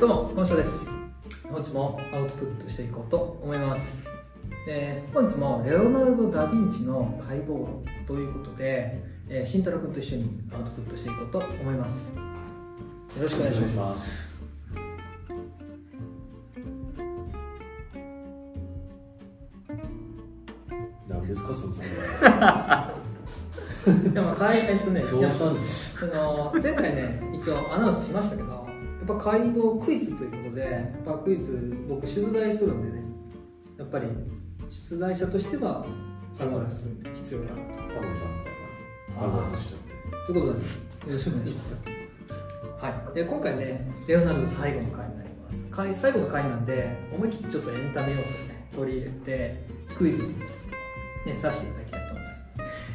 どうも本社です本日もアウトプットしていこうと思います、えー本日もレオナルド・ダ・ヴィンチの解剖論ということで、えー、慎太郎君と一緒にアウトプットしていこうと思いますよろしくお願いしますす。何ですかその でもかいえっとねス。どうしたんですその前回ね一応アナウンスしましたけどぱ解剖クイズということでやっぱクイズ僕取材するんでねやっぱり出題者としてはサングラス必要だなと。かタモリさんみたいな。サングラスしちゃって。ということでよろしくお願いします。はい。で今回ねレオナルド最後の回になります。回最後の回なんで思い切ってちょっとエンタメ要素をね取り入れてクイズにねさせていただきたいと思います。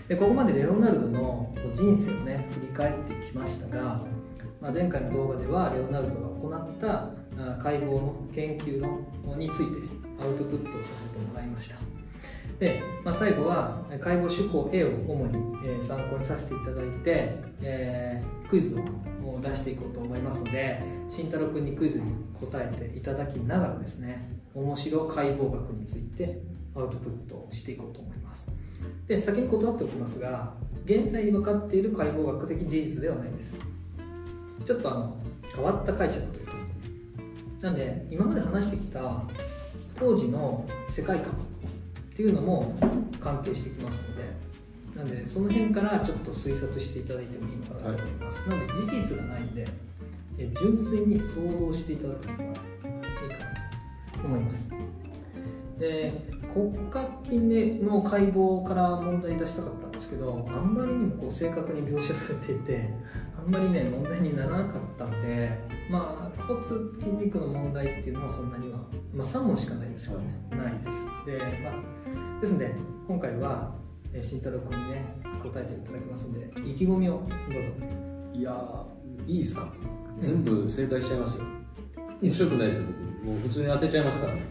でここまでレオナルドのこう人生をね振り返ってきましたが、まあ、前回の動画ではレオナルドが行った解剖の研究のについてアウトプットをさせてもらいました。で、まあ、最後は解剖手法 A を主に、参考にさせていただいて、えークイズを出していこうと思いますので慎太郎君にクイズに答えていただきながらですね面白解剖学についてアウトプットをしていこうと思います。で先に断っておきますが現在に分かっている解剖学的事実ではないです。ちょっとあの変わった解釈というか。なんで今まで話してきた当時の世界観っていうのも関係してきますので。なんでその辺からちょっと推察していただいてもいいのかなと思います、なので事実がないんでえ純粋に想像していただくのがいいかなと思います。で骨格筋の解剖から問題出したかったんですけどあんまりにもこう正確に描写されていてあんまりね問題にならなかったんでまあ骨筋肉の問題っていうのはそんなには、まあ、3問しかないですけどね、ないです。で,、まあ、ですので今回はえー慎太郎君にね答えていただきますので意気込みをどうぞ。いやー、いいですか。全部正解しちゃいますよ。面白くないですよ、僕。もう普通に当てちゃいますから。ね。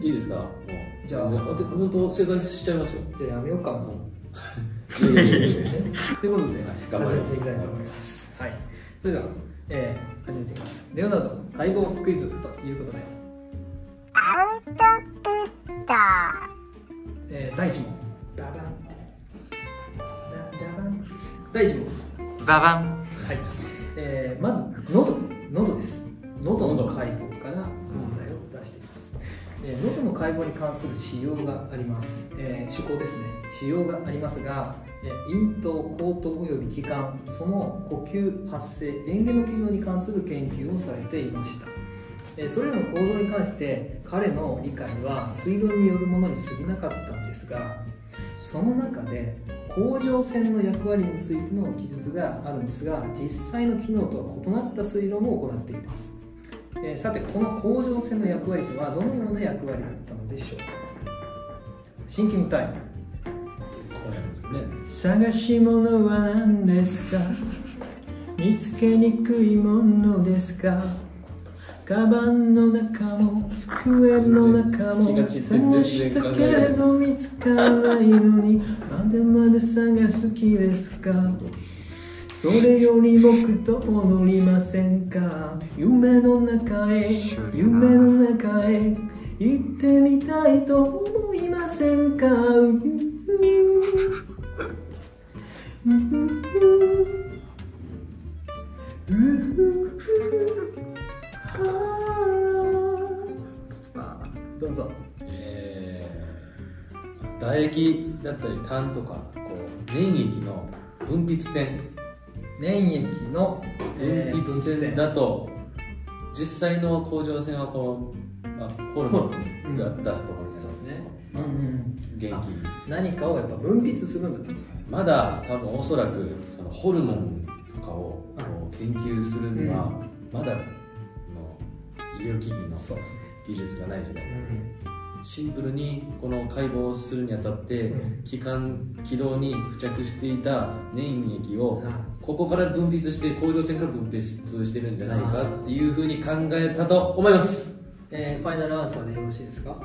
いいですか？もう。じゃあ。本当正解しちゃいますよ。じゃあやめようかもいやいやいやいや ということで、はい頑張ります始めていきたいと思います。はい。それでは、えー、始めていきます。レオナルド解剖クイズということで、アウトプットえー、第1問。ババン。ババン。第1問。ババンはい。えー、まず、喉。喉です。喉の解剖から問題を出していきます。えー、喉の解剖に関する仕様があります。えー、手法ですね。仕様がありますが、咽頭、口頭および気管、その呼吸、発声、嚥下の機能に関する研究をされていました。それらの構造に関して彼の理解は推論によるものに過ぎなかったんですがその中で甲状腺の役割についての記述があるんですが実際の機能とは異なった推論を行っています、えさてこの甲状腺の役割とはどのような役割だったのでしょうか。シンキ探し物は何ですか？見つけにくいものですか？カバンの中も机の中も探したけれど見つからないのにまだまだ探す気ですか？それより僕と踊りませんか？夢の中へ夢の中へ行ってみたいと思いませんか？どうぞ。えー、唾液だったり痰とかこう粘液の分泌線粘液の、えー分泌線だと実際の甲状腺はこう、まあ、ホルモンが出すところにあるそうですね。まあうんうん。元気何かをやっぱ分泌するんだとまだ多分おそらくそのホルモンとかを研究するにはまだの医療機器の技術がない時代うんシンプルにこの解剖をするにあたってうん。気管気道に付着していた粘液をはい。ここから分泌して甲状腺から分泌してるんじゃないかっていうふうに考えたと思います。えーファイナルアンサーでよろしいですか？はい。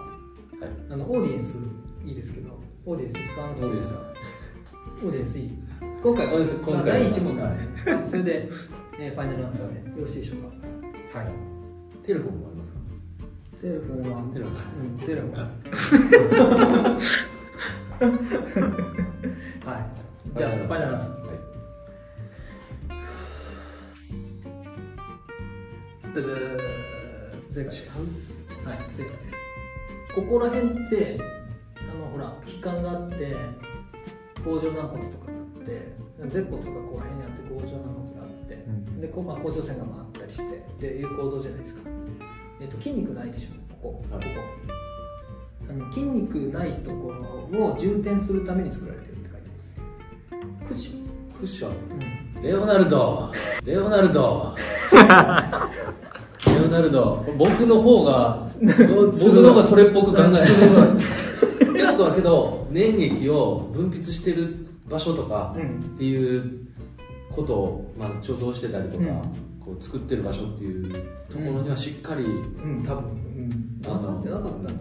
あのオーディエンスいいですけどオーディエンス使わなくていいですかオーディエンスいい今回今回は。まあ第1問なんで、はそれで、えーファイナルアンサーでよろしいでしょうか。はい。テレフォンもありますかテレフォンは？テレフォンうんテレ はい。じゃあファイナルアンサー。はい。正解です。はい正解です。ここら辺ってあのほら器官があって甲状軟骨とかって舌骨がここら辺にあって甲状軟骨があって、ん。でこうまあ甲状腺が回ったりしてっていう構造じゃないですか、えっと筋肉ないでしょここ。こはい。こあの筋肉ないところを充填するために作られてるって書いてます。クッション。クッション。うん。レオナルド。レオナルド。レオナルド。僕の方が僕の方がそれっぽく考えてるってことはけど粘液を分泌してる場所とかうん。っていうことを、まあ、貯蔵してたりとか、うん。こう作ってる場所っていうところにはしっかりうん。多分。うん。あの分かってなかったのかな。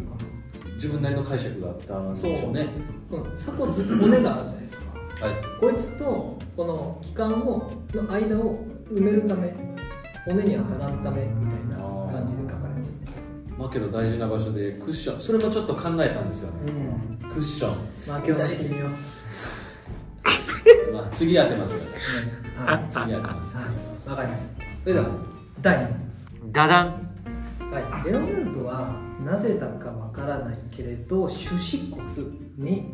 自分なりの解釈があったんでしょうね。この鎖骨骨があるじゃないですか。はい。こいつとこの気管をの間を埋めるため骨に当たらんためみたいな感じでますまあけど大事な場所でクッションそれもちょっと考えたんですよね。うん。クッション、まあ今日の信用まあ、次当てますよね。はい。次当てます。はいわかりました。それでは第2問。ダダン。はい、レオナルドはなぜだかわからないけれど手指骨に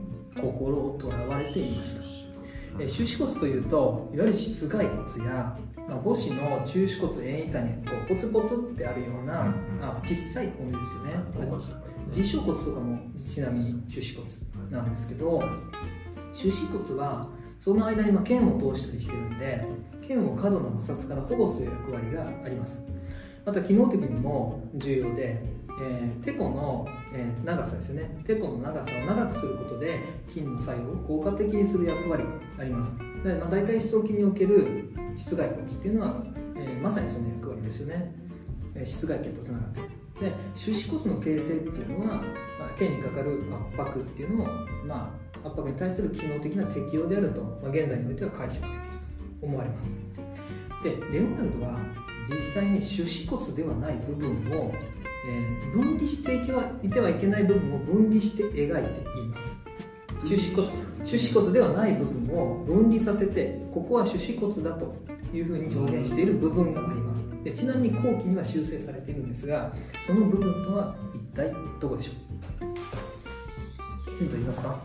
心をとらわれていましたえ手指骨というといわゆる室外骨や、まあ、母子の中手骨縁板にこうポツポツってあるようなあ小さい骨ですよね。自小骨とかもちなみに手指骨なんですけど手指骨はその間にまあ腱を通したりしてるんで腱を過度な摩擦から保護する役割があります。また機能的にも重要で、えー、テコの、えー長さですね。テコの長さを長くすることで筋の作用を効果的にする役割があります。で、まあ、大体思想筋における室外骨っていうのは、えーまさにその役割ですよね、えー室外腱とつながっている。で手指骨の形成っていうのは、まあ、腱にかかる圧迫っていうのを、まあ、圧迫に対する機能的な適用であると、まあ、現在においては解釈できると思われます。でレオナルドは実際に手指骨ではない部分を、えー分離していけはいてはいけない部分を分離して描いています。手指骨手指骨ではない部分を分離させてここは手指骨だというふうに表現している部分があります。でちなみに後期には修正されているんですがその部分とは一体どこでしょう？ヒントいりますか？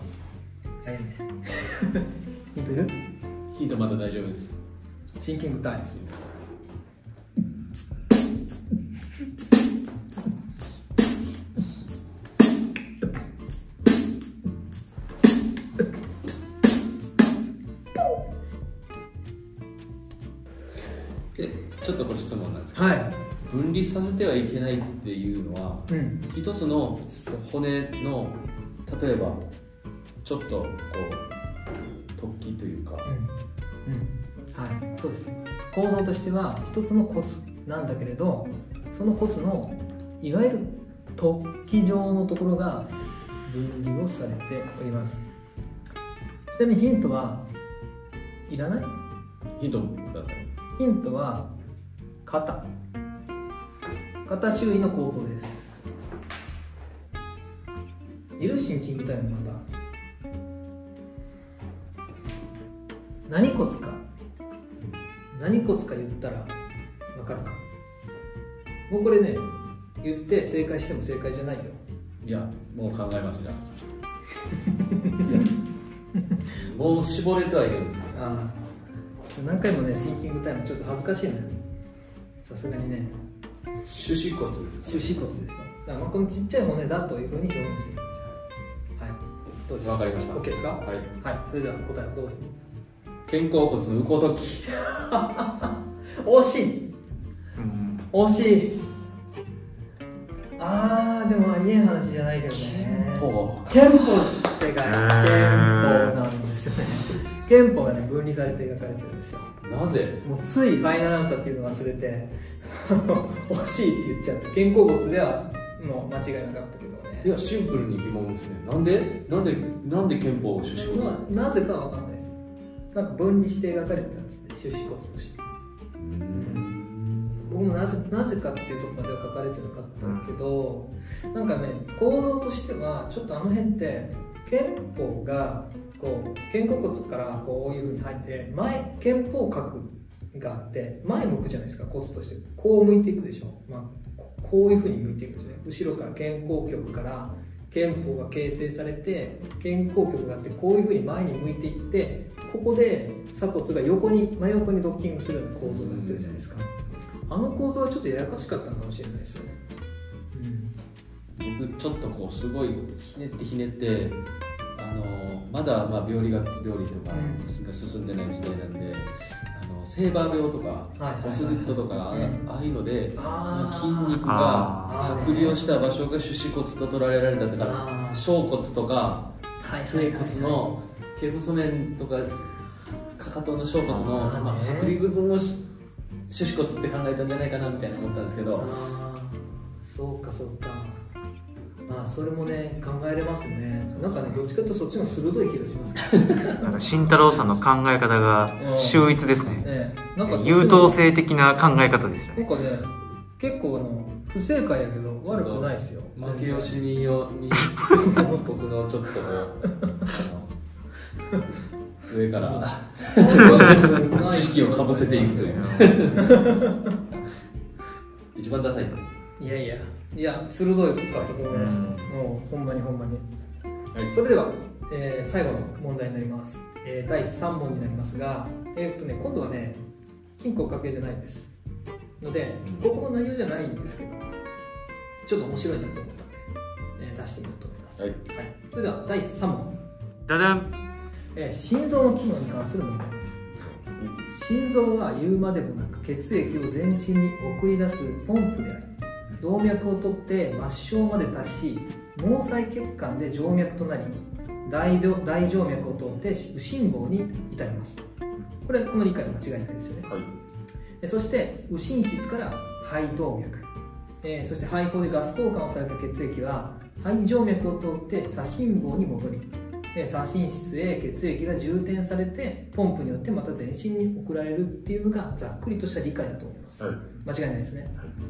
早いね。ヒントいる？ヒントまだ大丈夫です。シンキングタイム離させてはいけないっていうのはうん。一つの骨の例えばちょっとこう突起というか。うん。うん。はい。そうです。構造としては一つの骨なんだけれどその骨のいわゆる突起状のところが分離をされております。ちなみにヒントはいらない？ヒントだったらヒントは肩肩周囲の構造です。いるシンキングタイムまだ何骨か。何骨か言ったら分かるか。もうこれね言って正解しても正解じゃないよ。いやもう考えますじゃもう絞れてはいるんですねああ。何回もねシンキングタイムちょっと恥ずかしいのよさすがにね手指骨ですか？手指骨ですよ。だからまあこのちっちゃい骨だというふうに表現しているんですはい。どうですわかりました。OK ですか？はい。はい。それでは答えをどうぞ肩甲骨のウコ突起惜しい。惜しい。あーでもありえん話じゃないけどね。ほ憲法です正解憲ー。法なんですよね。憲法がね分離されて描かれてるんですよ。うなぜ？もうついファイナルアンサーっていうのを忘れて 惜しいって言っちゃって肩甲骨ではもう間違いなかったけどね。いやシンプルに疑問ですね。なんで？なんでなんで憲法を手指骨まあ、なぜかわかんないです。なんか分離して描かれてたんですね手指骨として。僕もなぜなぜかっていうところまでは書かれてなかったけど、なんかね構造としてはちょっとあの辺って憲法がこう肩甲骨からこういうふうに入って前憲法核があって前向くじゃないですか。骨として。こう向いていくでしょ、まあ、ここういうふうに向いていくんですね後ろから肩甲局から憲法が形成されて肩甲局があってこういうふうに前に向いていってここで鎖骨が横に真横にドッキングするような構造になってるじゃないですか。あの構造はちょっとややこしかったのかもしれないですよね。僕ちょっとこうすごいひねってひねってあのまだまあ病理学病理とかうん。が進んでない時代なんで、あのセーバー病とか、オスグッドとか、あうん。ああいうので、筋肉あが剥離をした場所が手指骨と捉えられただか小骨とか頸骨の頸細面とかかかとの小骨のまあ、剥離部分をし手指骨って考えたんじゃないかなみたいな思ったんですけど、そうかそうかあーそれもね考えれますね。なんかねどっちかというとそっちの鋭い気がします。けどねなんか慎太郎さんの考え方が秀逸ですね。ねなんか優等生的な考え方ですよね。なんかね結構あの不正解やけど悪くないですよ。負け惜しみよに僕のちょっと上から知識をかぶせていくという。一番ダサいいやいや。いや鋭いことだったと思います、うん。もうほんまにほんまに。はい。それでは、えー最後の問題になります、えー第3問になりますがえーっとね今度はね金庫掛けじゃないんです。のでここの内容じゃないんですけどちょっと面白いなと思ったので、えー出してみようと思います、はい。それでは第3問、ダダン。えー心臓の機能に関する問題です。心臓は言うまでもなく血液を全身に送り出すポンプであり動脈を取って末梢まで達し毛細血管で静脈となり大動大静脈を通って右心房に至ります。これこの理解は間違いないですよね。はい。えそして右心室から肺動脈、えーそして肺胞でガス交換をされた血液は肺静脈を通って左心房に戻りで左心室へ血液が充填されてポンプによってまた全身に送られるっていうのがざっくりとした理解だと思います、はい。間違いないですね、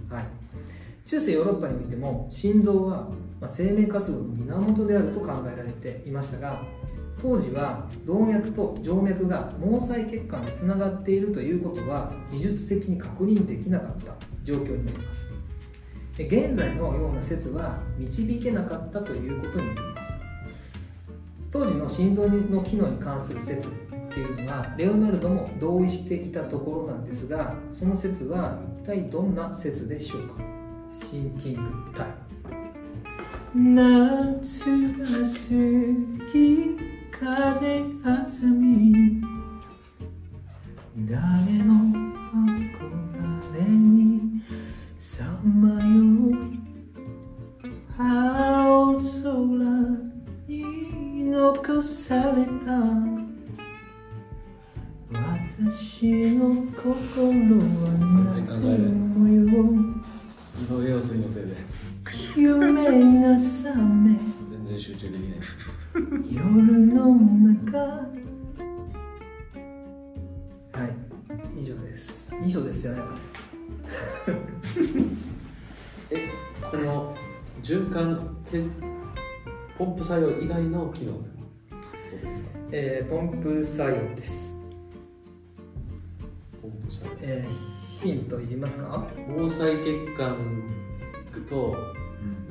はい、中世ヨーロッパにおいても心臓は、生命活動の源であると考えられていましたが当時は動脈と静脈が毛細血管でつながっているということは技術的に確認できなかった状況になります。現在のような説は導けなかったということになります。当時の心臓の機能に関する説っていうのはレオナルドも同意していたところなんですがその説は一体どんな説でしょうか。シンキングタイム夏が過ぎ風あざみ。誰の憧れにさまよう。青空に残された。私の心は夏の模様井上陽水のせいで。夢が覚め。全然集中できない。夜の中。はい以上です。以上ですじゃないわえこの循環けポンプ作用以外の機能ですかことですか？えーポンプ作用です、ポンプ作用。えーヒントいりますか？毛細血管と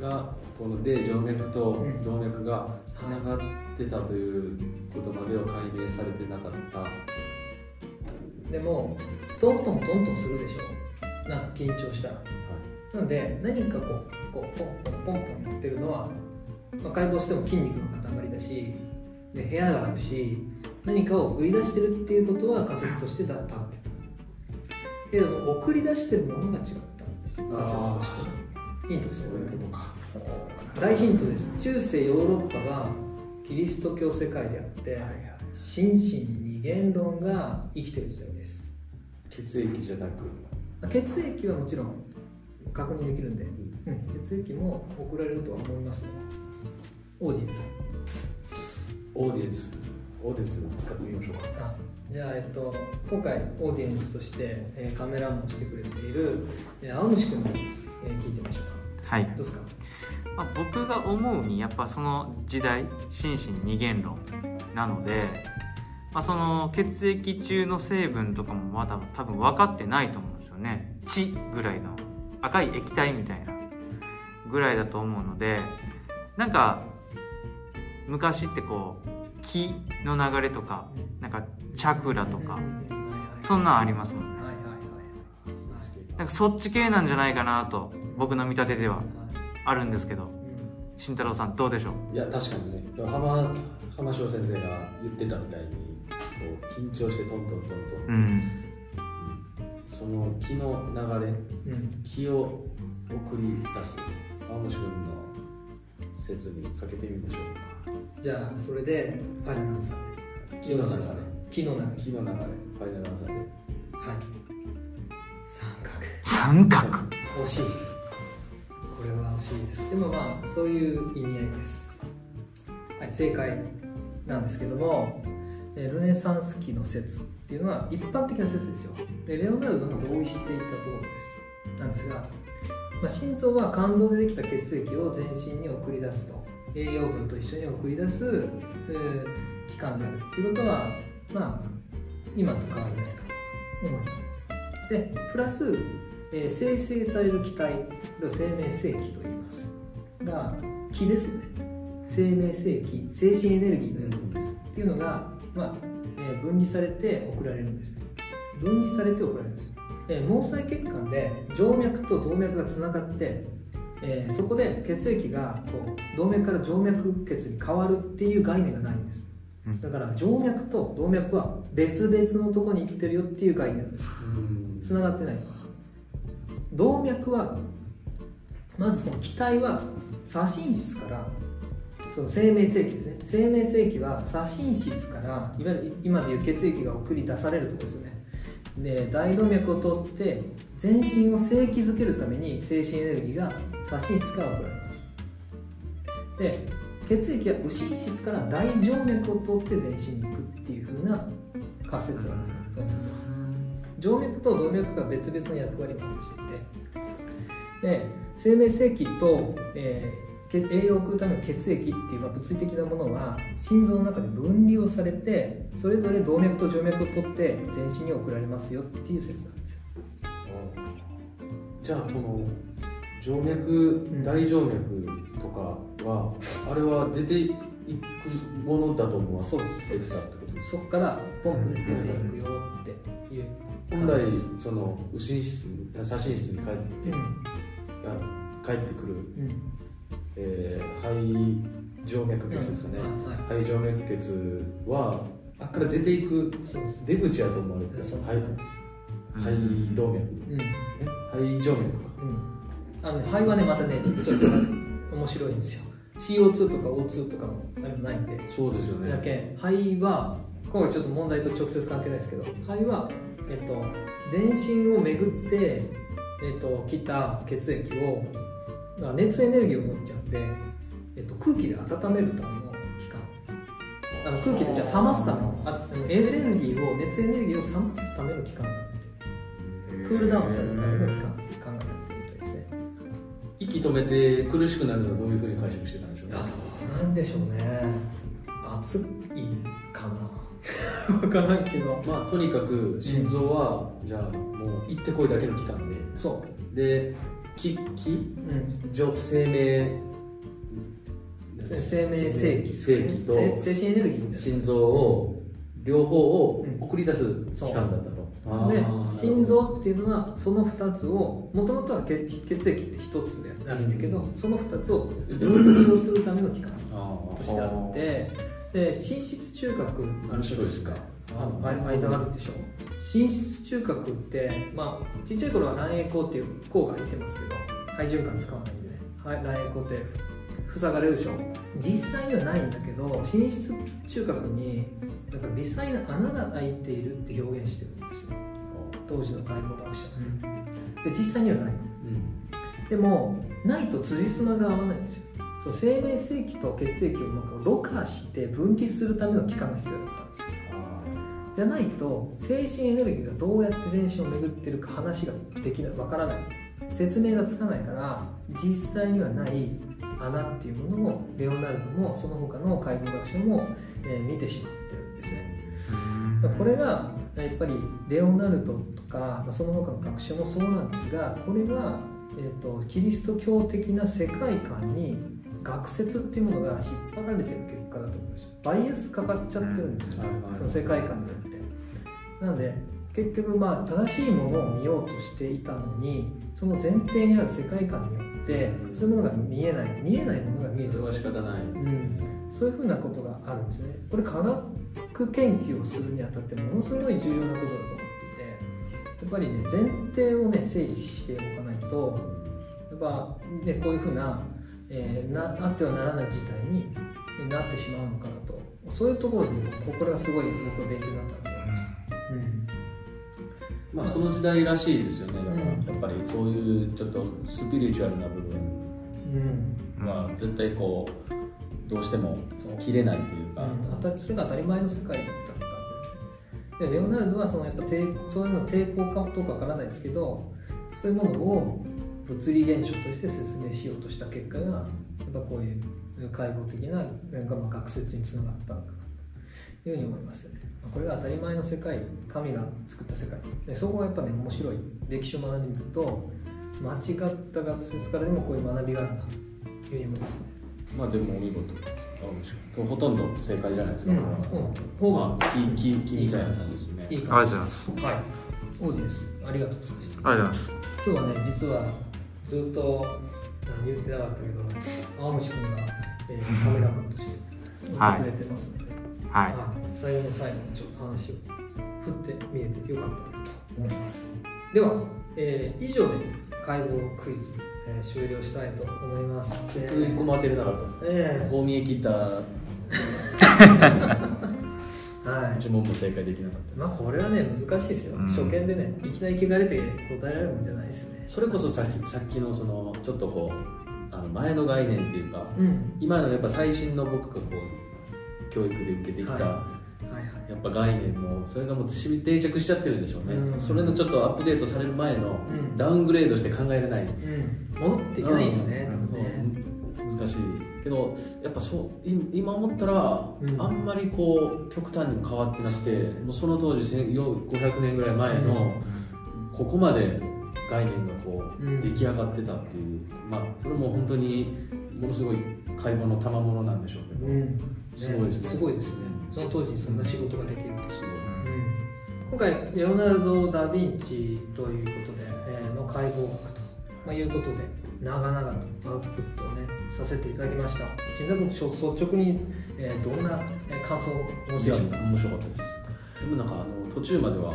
がこので静脈とうん。動脈がつながってたということまでは解明されてなかった。でもトントントントンするでしょ？なんか緊張したら。なので何かこうこうポンポンポンポンやってるのは、まあ、解剖しても筋肉の塊だしで部屋があるし何かを送り出してるっていうことは仮説としてだったってけれども送り出してるものが違ったんです。よ仮説としてヒントですそうよいうことか。大ヒントです。中世ヨーロッパはキリスト教世界であって心身二元論が生きてる時代です。血液じゃなく。血液はもちろん確認できるんで、うん、血液も送られるとは思いますねオーディエンス。オーディエンス。オーディエンス使ってみましょうか。あじゃあ、えっと、今回オーディエンスとして、えーカメラマンをしてくれている、えー青虫君に、えー聞いてみましょうか。はい。どうですか？まあ、僕が思うにやっぱその時代心身二元論なので、まあ、その血液中の成分とかもまだ多分分かってないと思うんですよね。血ぐらいの赤い液体みたいなぐらいだと思うのでなんか昔ってこう気の流れとかかチャクラとか。そんなんありますもんなんかそっち系なんじゃないかなと僕の見立てでは。はい。あるんですけど。うん。慎太郎さんどうでしょう？いや確かにね。浜浜翔先生が言ってたみたいにこう緊張してトントントントン、うん。うんその気の流れうん。気を送り出す。青虫君の説にかけてみましょう。じゃあそれでファイナルアンサーで気の流れ気の流れ気の流れファイナルアンサーで。はい。三角。三角。惜しい。これは惜しいです。でもまあそういう意味合いです。はい正解なんですけどもえールネサンス期の説っていうのは一般的な説ですよ。でレオナルドも同意していた通りです。なんですが、まあ、心臓は肝臓でできた血液を全身に送り出すと。栄養分と一緒に送り出す、えー器官であるということはまあ今と変わりないかと思います。でプラス、えー生成される気体これを生命性気と言います。が気ですね。生命性気精神エネルギーのようなものです、っていうのが、まあえー分離されて送られるんです。分離されて送られるんです、えー毛細血管で静脈と動脈がつながって、えーそこで血液がこう動脈から静脈血に変わるっていう概念がないんです。だから静脈と動脈は別々のとこに行ってるよっていう概念です。うん。つながってない。動脈はまずその気体は左心室からその生命性器ですね。生命性器は左心室からいわゆる今でいう血液が送り出されるところですよね。で大動脈を通って全身を正気づけるために精神エネルギーが左心室から送られます。で血液は右心室から大静脈を通って全身に行くっていう風な仮説なんですよ静脈と動脈が別々の役割を果たしていて。で生命製器と、えー栄養を送るための血液っていう、まあ、物理的なものは心臓の中で分離をされてそれぞれ動脈と静脈を取って全身に送られますよっていう説なんですよ。じゃあこの静脈ん。大静脈とかはあれは出ていくものだと思わ。そうですれてたってこと。ですそこからポンプで出ていくよっていう。本来その右心室左心室に帰って、うん。あ帰ってくる、うん。えー肺静脈血ですかね、うん。はい肺静脈血はあっから出ていく出口やと思われて肺肺動脈、うん。え肺静脈か。うんあのね肺はねまたねちょっと面白いんですよ。CO2 とか O2 とかもないんで。そうですよね。だけ肺は今回ちょっと問題と直接関係ないですけど肺は、えっと、全身を巡って、えっと、来た血液をまあ熱エネルギーを持っちゃうんで、えっと、空気で温めるための器官。あの空気でじゃあ冷ますためのあエネルギーを熱エネルギーを冷ますための器官なんでクールダウンするための器官息止めて苦しくなるのはどういうふうに解釈してたんでしょうね。なんでしょうね。熱いかな。分からんけど。まあとにかく心臓は、じゃあもう行ってこいだけの期間で。そう。で気気うん。上生命生命正気正気とせ精神エネルギー心臓を両方をうん送り出す期間だったと、で心臓っていうのはその2つをもともとは血血液って1つであるんだけど、うその2つを分離をするための器官としてあってで心室中核面白いですか。あの間間あるでしょ。心室中核ってまあちっちゃい頃は卵栄孔っていう孔が入ってますけど肺循環使わないんでね。はい卵栄孔って塞がれるでしょ。実際にはないんだけど心室中核になんか微細な穴が開いているって表現してるんですよ。当時の解剖学者は。で実際にはない。うん。でもないと辻褄が合わないんですよ。そう生命製器と血液をなんかろ過して分岐するための器官が必要だったんですよ。じゃないと精神エネルギーがどうやって全身を巡ってるか話ができない。わからない。説明がつかないから実際にはない穴っていうものをレオナルドもその他の解剖学者も、えー見てしまってるんですね。これがやっぱりレオナルドとかまあその他の学者もそうなんですがこれが、えー、とキリスト教的な世界観に学説っていうものが引っ張られてる結果だと思うんですよ。バイアスかかっちゃってるんですよ、その世界観によって。なので結局まあ正しいものを見ようとしていたのにその前提にある世界観によってそういうものが見えない見えないものが見えてる。それは仕方ない。うん、そういうふうなことがあるんですね。これ科学研究をするにあたってものすごい重要なことだと思っていてやっぱりね前提をね整理しておかないとやっぱ、ね、こういうふうな,、えーなあってはならない事態になってしまうのかなと。そういうところでこれがすごい僕は勉強になったまあその時代らしいですよね。だからうん。やっぱりそういうちょっとスピリチュアルな部分。うん。は絶対こうどうしても切れないというか、う。ん。それが当たり前の世界だったんででレオナルドはそのやっぱ抵そういうの抵抗感とかわからないですけどそういうものを物理現象として説明しようとした結果がやっぱこういう解剖的な学説につながったというふうに思いますよね。まあこれが当たり前の世界神が作った世界。でそこがやっぱね面白い。歴史を学んでみると間違った学説からでもこういう学びがあるなというふうに思いますね。まあでもお見事ほとんど正解じゃないですか、うんうん。まあ木木木みたいな感じですね。いいありがとうござい感ます。じはい。オーディエンスありがとうございました。ありがとうございます。今日はね実はずっとあ言ってなかったけど青虫君が、えーカメラマンとしてい。てくれてますので、はい。あ最後の最後にちょっと話を振ってみれてよかったなと思います。では、えー以上で解剖クイズ、えー終了したいと思います。で僕一個も当てれなかったですえこう見え切った。えはい。一問も正解できなかったです、まあこれはね難しいですよ、うん。初見でねいきなり聞かれて答えられるもんじゃないですよね。それこそさっきさっきのそのちょっとこうあの前の概念っていうか、うん。今のやっぱ最新の僕がこう教育で受けてきた、はい。はいはい。やっぱ概念もそれがもう定着しちゃってるんでしょうね、うん。それのちょっとアップデートされる前のうん。ダウングレードして考えれない、うん。戻っていけないですね、うん。ね。難しい。けどやっぱそうい今思ったら、うん。あんまりこう極端にも変わってなくてもうその当時1000 500年ぐらい前の、ここまで概念がこう、うん。出来上がってたっていう。まあこれも本当にものすごい解剖の賜物なんでしょうけど、うん、ねすごいですね。すごいですね。その当時にそんな仕事ができると、すごいう。ん。今回レオナルド・ダ・ヴィンチということで、えーの解剖学と、まあ、いうことで長々とアウトプットをねさせていただきました。新田君率直に、えーどんなえー感想をお持ちでしょうか？面白かったです。でもなんかあの途中までは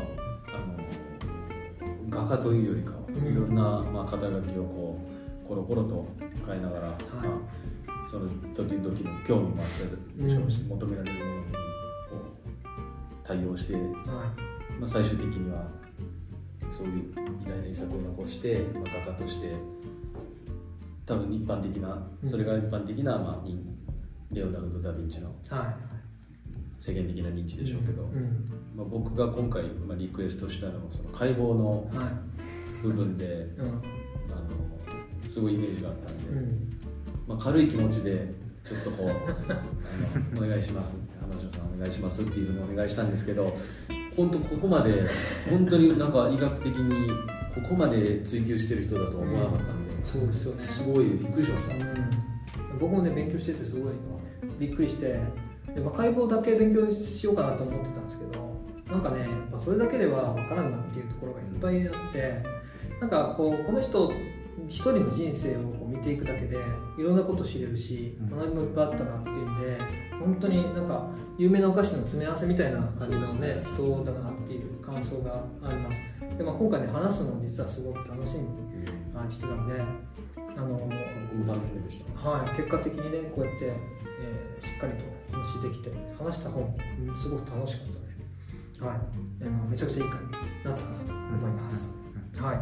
画家というよりかは、うん。いろんな、まあ、肩書きをこうコロコロと変えながら、まあ、その時々の興味もあったでしょうし、うん。求められるものにこう対応して、はまあ、最終的にはそういう偉大な遺作を残して、まあ、画家として多分一般的なうん。それが一般的な、まあ、にレオナルド・ダ・ヴィンチのいはい世間的な認知でしょうけど、うん。まあ、僕が今回、まあ、リクエストしたのはその解剖のはい。部分でうん。あのすごいイメージがあったんで、うん。まあ、軽い気持ちでちょっとこうあのお願いします。浜城さんお願いしますっていうふうにお願いしたんですけど本当ここまで本当になんか医学的にここまで追求してる人だとは思わなかったんで、そうですよね。すごいびっくりしました、うん。僕もね勉強しててすごいびっくりしてで、まあ、解剖だけ勉強しようかなと思ってたんですけどなんかねやっぱそれだけでは分からんなっていうところがいっぱいあってなんかこうこの人一人の人生をこう見ていくだけでいろんなこと知れるしうん。学びもいっぱいあったなっていうんで本当になんか有名なお菓子の詰め合わせみたいな感じのね人だなっていう感想があります。で、まあ、今回ね話すのも実はすごく楽しみにあしてたんであの僕も楽しみでしたはい、結果的にねこうやって、えーしっかりと話できて話した本、うんすごく楽しかったので、はい、あのめちゃくちゃいい回になったかなと思います、は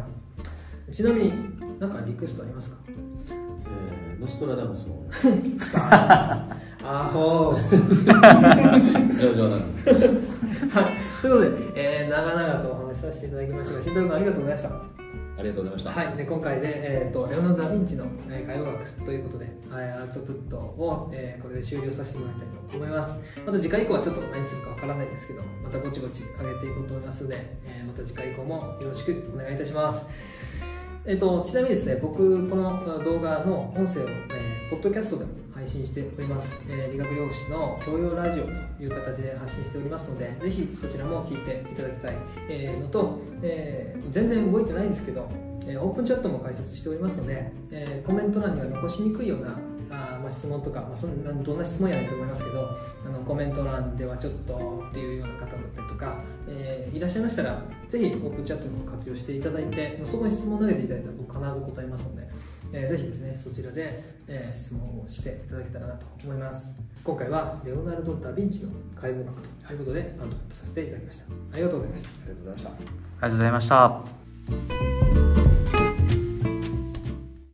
い、ちなみに何かリクエストありますか？えーノストラダムスをアホ冗冗談です はということで、えー長々とお話しさせていただきましたが慎太郎君ありがとうございましたありがとうございました、はい、で今回で、えー、とレオナルド・ダ・ヴィンチの、えー、会話学ということで、アウトプットを、えーこれで終了させてもらいたいと思います。また次回以降はちょっと何するかわからないですけどまたぼちぼち上げていこうと思いますので、えーまた次回以降もよろしくお願いいたします。えっと、ちなみにですね、僕、この動画の音声を、えーポッドキャストでも配信しております。えー理学療法士の教養ラジオという形で発信しておりますので、ぜひそちらも聞いていただきたい、えーのと、えー全然動いてないんですけど、えオープンチャットも開設しておりますので、えコメント欄には残しにくいようなあまあ、質問とか、まあ、そんなどんな質問やないと思いますけどあのコメント欄ではちょっとっていうような方だったりとか、えーいらっしゃいましたらぜひオープンチャットも活用していただいてそこに質問投げていただいたら僕必ず答えますので、えーぜひですねそちらで、えー質問をしていただけたらなと思います。今回はレオナルド・ダ・ヴィンチの解剖学ということでアウトプットさせていただきました。ありがとうございました。ありがとうございました。ありがとうございました